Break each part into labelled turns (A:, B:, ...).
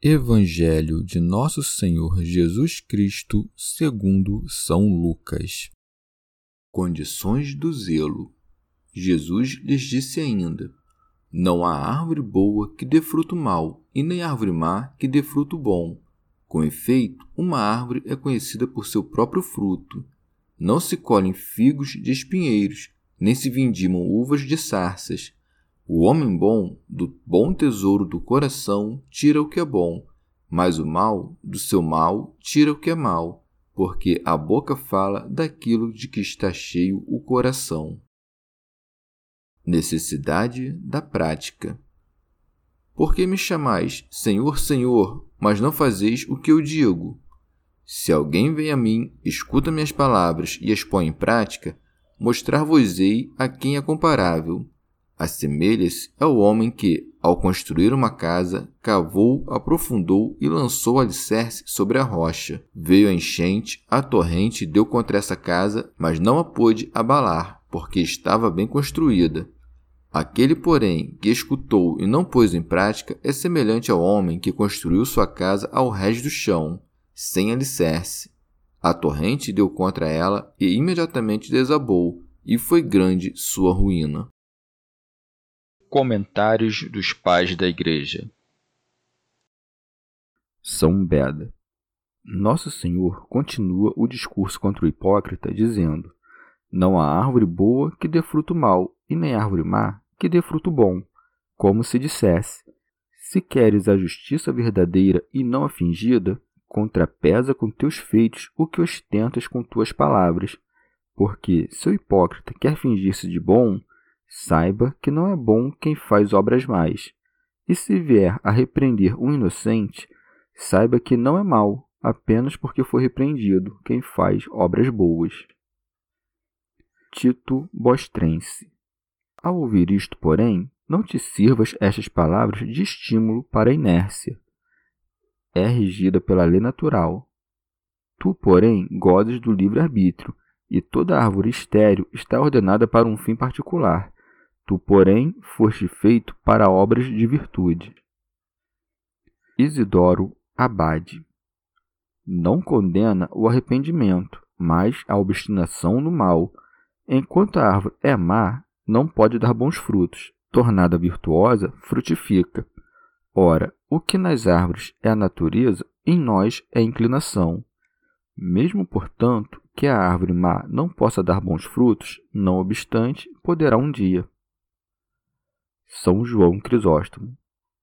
A: Evangelho de Nosso Senhor Jesus Cristo, segundo São Lucas. Condições do zelo. Jesus lhes disse ainda: Não há árvore boa que dê fruto mau, e nem árvore má que dê fruto bom. Com efeito, uma árvore é conhecida por seu próprio fruto. Não se colhem figos de espinheiros, nem se vindimam uvas de sarças. O homem bom, do bom tesouro do coração, tira o que é bom, mas o mal, do seu mal, tira o que é mal, porque a boca fala daquilo de que está cheio o coração. Necessidade da prática. Por que me chamais Senhor, Senhor, mas não fazeis o que eu digo? Se alguém vem a mim, escuta minhas palavras e as põe em prática, mostrar-vos-ei a quem é comparável Assemelha-se ao homem que, ao construir uma casa, cavou, aprofundou e lançou alicerce sobre a rocha. Veio a enchente, a torrente deu contra essa casa, mas não a pôde abalar, porque estava bem construída. Aquele, porém, que escutou e não pôs em prática é semelhante ao homem que construiu sua casa ao rés do chão, sem alicerce. A torrente deu contra ela e imediatamente desabou, e foi grande sua ruína.
B: Comentários dos Pais da Igreja.
A: São Beda. Nosso Senhor continua o discurso contra o hipócrita, dizendo: Não há árvore boa que dê fruto mau, e nem árvore má que dê fruto bom, como se dissesse: Se queres a justiça verdadeira e não a fingida, contrapesa com teus feitos o que ostentas com tuas palavras. Porque, se o hipócrita quer fingir-se de bom, Saiba que não é bom quem faz obras más. E se vier a repreender um inocente, saiba que não é mal, apenas porque foi repreendido quem faz obras boas. Tito Bostrense Ao ouvir isto, porém, não te sirvas estas palavras de estímulo para a inércia. É regida pela lei natural. Tu, porém, gozes do livre-arbítrio, e toda árvore estéril está ordenada para um fim particular, Tu, porém, foste feito para obras de virtude. Isidoro Abade Não condena o arrependimento, mas a obstinação no mal. Enquanto a árvore é má, não pode dar bons frutos. Tornada virtuosa, frutifica. Ora, o que nas árvores é a natureza, em nós é inclinação. Mesmo, portanto, que a árvore má não possa dar bons frutos, não obstante, poderá um dia. São João Crisóstomo.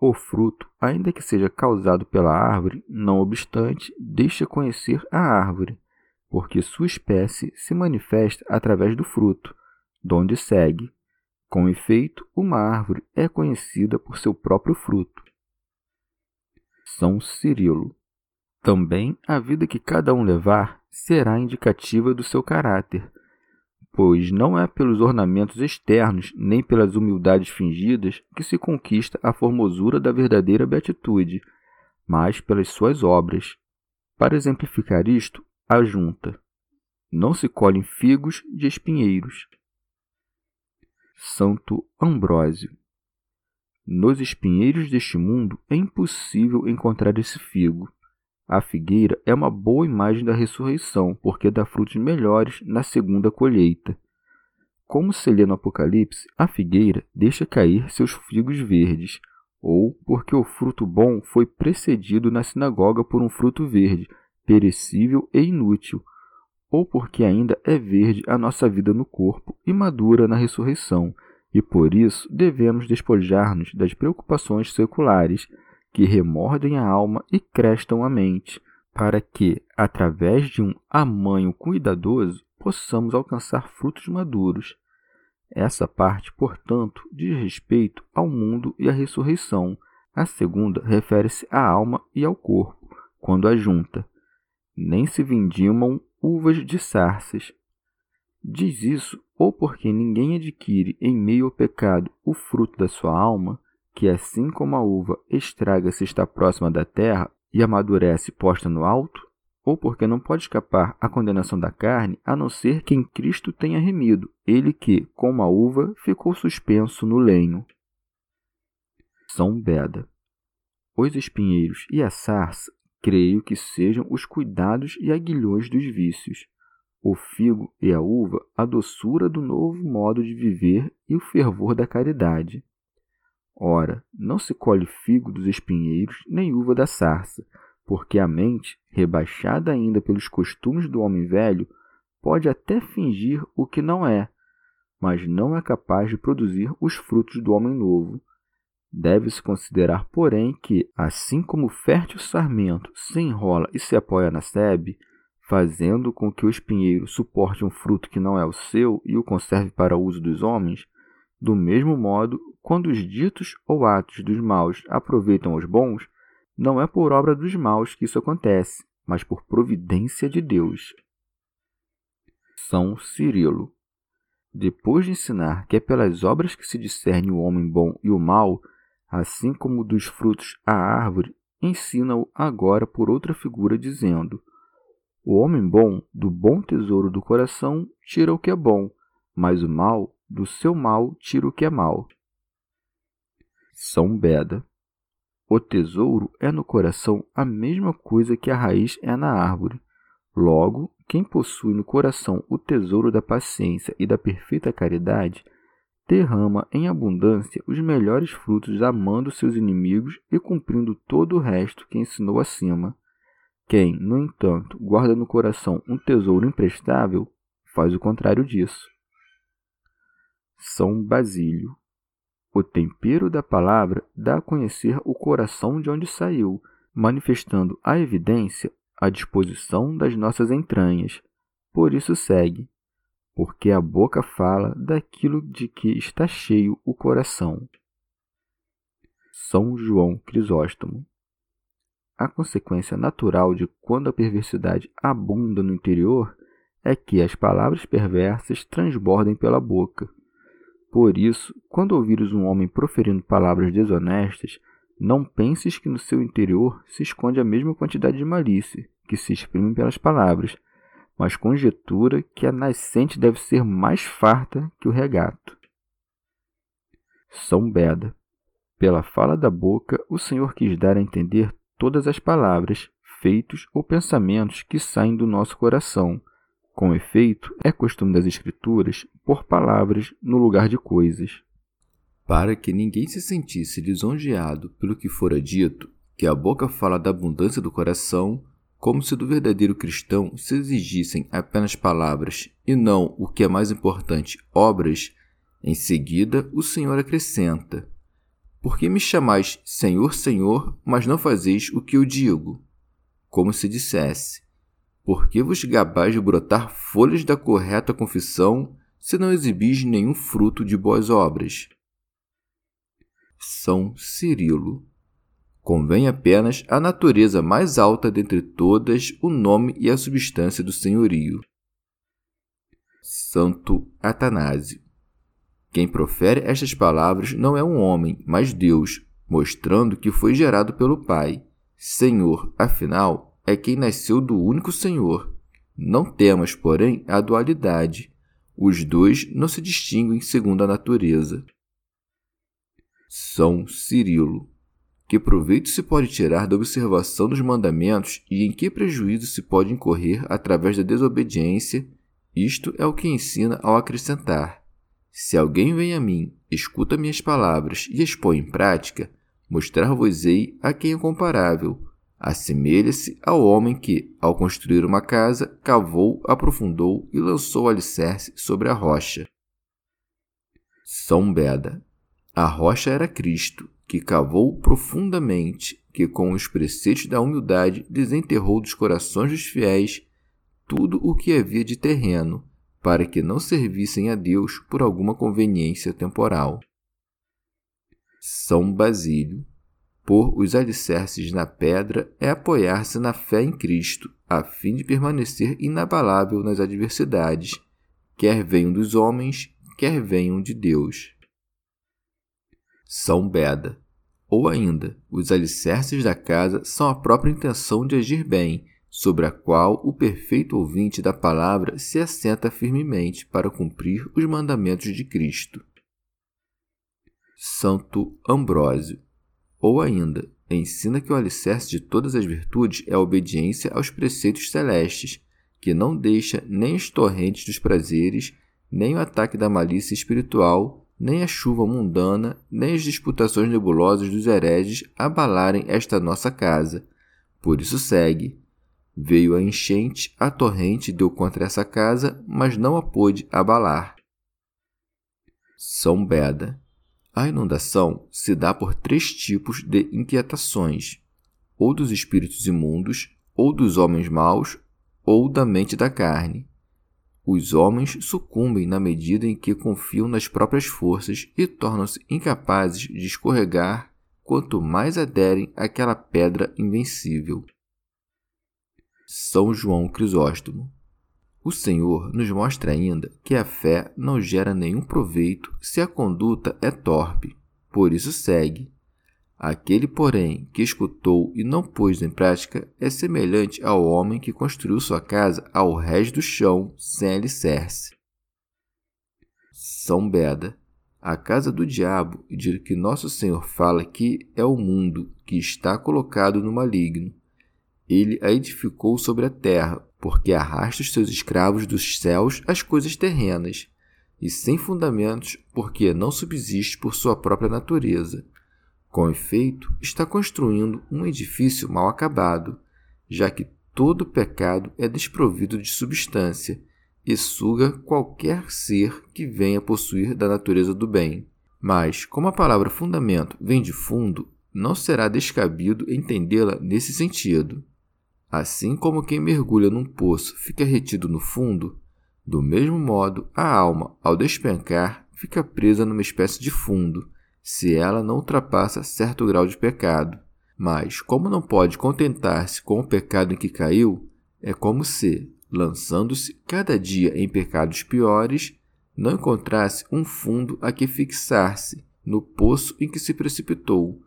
A: O fruto, ainda que seja causado pela árvore, não obstante, deixa conhecer a árvore, porque sua espécie se manifesta através do fruto, donde segue. Com efeito, uma árvore é conhecida por seu próprio fruto. São Cirilo. Também a vida que cada um levar será indicativa do seu caráter, pois não é pelos ornamentos externos nem pelas humildades fingidas que se conquista a formosura da verdadeira beatitude, mas pelas suas obras. Para exemplificar isto, ajunta: Não se colhem figos de espinheiros. Santo Ambrósio Nos espinheiros deste mundo é impossível encontrar esse figo. A figueira é uma boa imagem da ressurreição, porque dá frutos melhores na segunda colheita. Como se lê no Apocalipse, a figueira deixa cair seus figos verdes, ou porque o fruto bom foi precedido na sinagoga por um fruto verde, perecível e inútil, ou porque ainda é verde a nossa vida no corpo e madura na ressurreição, e por isso devemos despojar-nos das preocupações seculares que remordem a alma e crestam a mente, para que, através de um amanho cuidadoso, possamos alcançar frutos maduros. Essa parte, portanto, diz respeito ao mundo e à ressurreição. A segunda refere-se à alma e ao corpo, quando a junta. Nem se vindimam uvas de sarças. Diz isso ou porque ninguém adquire em meio ao pecado o fruto da sua alma, que assim como a uva estraga se está próxima da terra e amadurece posta no alto, ou porque não pode escapar à condenação da carne, a não ser que em Cristo tenha remido, ele que, como a uva, ficou suspenso no lenho. São Beda. Os espinheiros e a sarça, creio que sejam os cuidados e aguilhões dos vícios. O figo e a uva, a doçura do novo modo de viver e o fervor da caridade. Ora, não se colhe figo dos espinheiros, nem uva da sarça, porque a mente, rebaixada ainda pelos costumes do homem velho, pode até fingir o que não é, mas não é capaz de produzir os frutos do homem novo. Deve-se considerar, porém, que, assim como o fértil sarmento se enrola e se apoia na sebe, fazendo com que o espinheiro suporte um fruto que não é o seu e o conserve para o uso dos homens, do mesmo modo, quando os ditos ou atos dos maus aproveitam os bons, não é por obra dos maus que isso acontece, mas por providência de Deus. São Cirilo. Depois de ensinar que é pelas obras que se discerne o homem bom e o mal, assim como dos frutos a árvore, ensina-o agora por outra figura, dizendo: O homem bom, do bom tesouro do coração, tira o que é bom, mas o mal do seu mal tira o que é mal. São Beda. O tesouro é no coração a mesma coisa que a raiz é na árvore. Logo, quem possui no coração o tesouro da paciência e da perfeita caridade, derrama em abundância os melhores frutos, amando seus inimigos e cumprindo todo o resto que ensinou acima. Quem, no entanto, guarda no coração um tesouro imprestável, faz o contrário disso. São Basílio. O tempero da palavra dá a conhecer o coração de onde saiu, manifestando a evidência a disposição das nossas entranhas. Por isso segue, porque a boca fala daquilo de que está cheio o coração. São João Crisóstomo. A consequência natural de quando a perversidade abunda no interior é que as palavras perversas transbordem pela boca. Por isso, quando ouvires um homem proferindo palavras desonestas, não penses que no seu interior se esconde a mesma quantidade de malícia que se exprime pelas palavras, mas conjetura que a nascente deve ser mais farta que o regato. São Beda. Pela fala da boca, o Senhor quis dar a entender todas as palavras, feitos ou pensamentos que saem do nosso coração, com efeito, é costume das Escrituras pôr palavras no lugar de coisas.
B: Para que ninguém se sentisse lisonjeado pelo que fora dito, que a boca fala da abundância do coração, como se do verdadeiro cristão se exigissem apenas palavras e não, o que é mais importante, obras, em seguida o Senhor acrescenta: Por que me chamais Senhor, Senhor, mas não fazeis o que eu digo? Como se dissesse: por que vos gabais de brotar folhas da correta confissão, se não exibis nenhum fruto de boas obras? São Cirilo. Convém apenas a natureza mais alta dentre todas o nome e a substância do senhorio. Santo Atanásio. Quem profere estas palavras não é um homem, mas Deus, mostrando que foi gerado pelo Pai. Senhor, afinal, é quem nasceu do único Senhor. Não temas, porém, a dualidade. Os dois não se distinguem segundo a natureza. São Cirilo. Que proveito se pode tirar da observação dos mandamentos e em que prejuízo se pode incorrer através da desobediência? Isto é o que ensina ao acrescentar: Se alguém vem a mim, escuta minhas palavras e as põe em prática,
A: Mostrar-vos-ei a quem é comparável. Assemelha-se ao homem que, ao construir uma casa, cavou, aprofundou e lançou o alicerce sobre a rocha. São Beda. A rocha era Cristo, que cavou profundamente, que com os preceitos da humildade desenterrou dos corações dos fiéis tudo o que havia de terreno, para que não servissem a Deus por alguma conveniência temporal. São Basílio. Pôr os alicerces na pedra é apoiar-se na fé em Cristo, a fim de permanecer inabalável nas adversidades, quer venham dos homens, quer venham de Deus. São Beda. Ou ainda, os alicerces da casa são a própria intenção de agir bem, sobre a qual o perfeito ouvinte da palavra se assenta firmemente para cumprir os mandamentos de Cristo. Santo Ambrósio. Ou ainda, ensina que o alicerce de todas as virtudes é a obediência aos preceitos celestes, que não deixa nem as torrentes dos prazeres, nem o ataque da malícia espiritual, nem a chuva mundana, nem as disputações nebulosas dos hereges abalarem esta nossa casa. Por isso segue. Veio a enchente, a torrente deu contra essa casa, mas não a pôde abalar. São Beda. A inundação se dá por três tipos de inquietações: ou dos espíritos imundos, ou dos homens maus, ou da mente da carne. Os homens sucumbem na medida em que confiam nas próprias forças e tornam-se incapazes de escorregar quanto mais aderem àquela pedra invencível. São João Crisóstomo. O Senhor nos mostra ainda que a fé não gera nenhum proveito se a conduta é torpe, por isso segue. Aquele, porém, que escutou e não pôs em prática é semelhante ao homem que construiu sua casa ao rés do chão sem alicerce. São Beda. A casa do diabo, de que nosso Senhor fala aqui, é o mundo que está colocado no maligno. Ele a edificou sobre a terra, porque arrasta os seus escravos dos céus às coisas terrenas, e sem fundamentos, porque não subsiste por sua própria natureza com efeito, está construindo um edifício mal acabado, já que todo pecado é desprovido de substância e suga qualquer ser que venha possuir da natureza do bem. Mas, como a palavra fundamento vem de fundo, não será descabido entendê-la nesse sentido. Assim como quem mergulha num poço fica retido no fundo, do mesmo modo a alma, ao despencar, fica presa numa espécie de fundo, se ela não ultrapassa certo grau de pecado. Mas, como não pode contentar-se com o pecado em que caiu, é como se, lançando-se cada dia em pecados piores, não encontrasse um fundo a que fixar-se no poço em que se precipitou.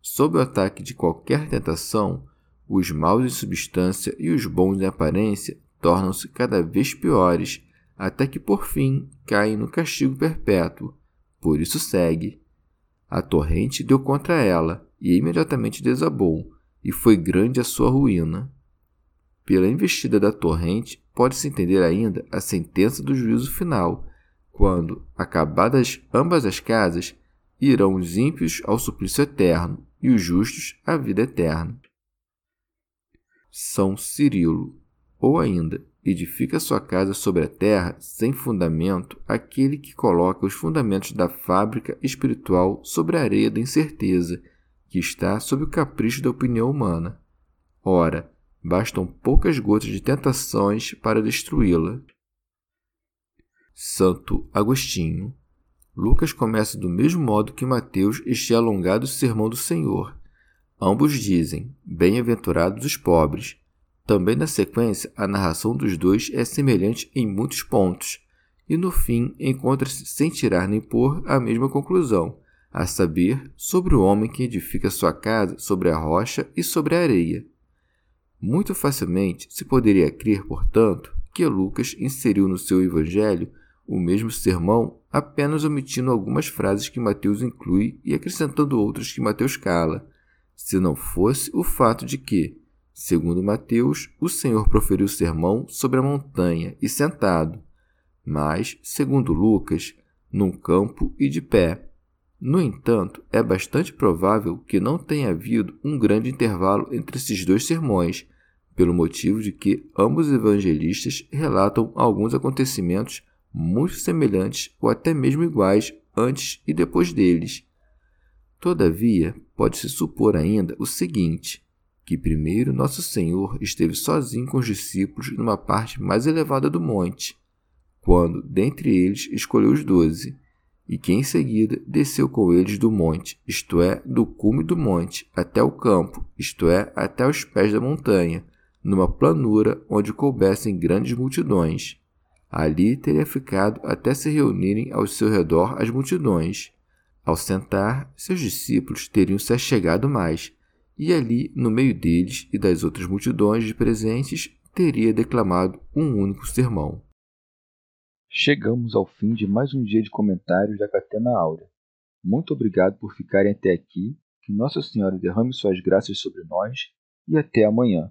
A: Sob o ataque de qualquer tentação, os maus em substância e os bons em aparência tornam-se cada vez piores, até que por fim caem no castigo perpétuo. Por isso segue a torrente deu contra ela e imediatamente desabou, e foi grande a sua ruína. Pela investida da torrente, pode-se entender ainda a sentença do juízo final, quando, acabadas ambas as casas, irão os ímpios ao suplício eterno e os justos à vida eterna. São Cirilo, ou ainda edifica sua casa sobre a terra sem fundamento aquele que coloca os fundamentos da fábrica espiritual sobre a areia da incerteza, que está sob o capricho da opinião humana. Ora, bastam poucas gotas de tentações para destruí-la. Santo Agostinho. Lucas começa do mesmo modo que Mateus este alongado sermão do Senhor. Ambos dizem: Bem-aventurados os pobres também na sequência, a narração dos dois é semelhante em muitos pontos, e no fim encontra-se sem tirar nem pôr a mesma conclusão, a saber, sobre o homem que edifica sua casa sobre a rocha e sobre a areia. Muito facilmente se poderia crer, portanto, que Lucas inseriu no seu evangelho o mesmo sermão, apenas omitindo algumas frases que Mateus inclui e acrescentando outras que Mateus cala, se não fosse o fato de que, Segundo Mateus, o Senhor proferiu o sermão sobre a montanha e sentado, mas, segundo Lucas, num campo e de pé. No entanto, é bastante provável que não tenha havido um grande intervalo entre esses dois sermões, pelo motivo de que ambos evangelistas relatam alguns acontecimentos muito semelhantes ou até mesmo iguais antes e depois deles. Todavia, pode-se supor ainda o seguinte: que primeiro Nosso Senhor esteve sozinho com os discípulos numa parte mais elevada do monte, quando dentre eles escolheu os doze e que em seguida desceu com eles do monte, isto é, do cume do monte, até o campo, isto é, até os pés da montanha, numa planura onde coubessem grandes multidões. Ali teria ficado até se reunirem ao seu redor as multidões. Ao sentar, seus discípulos teriam se achegado mais, e ali, no meio deles e das outras multidões de presentes, teria declamado um único sermão.
B: Chegamos ao fim de mais um dia de comentários da Catena Áurea. Muito obrigado por ficarem até aqui, que Nossa Senhora derrame suas graças sobre nós e até amanhã.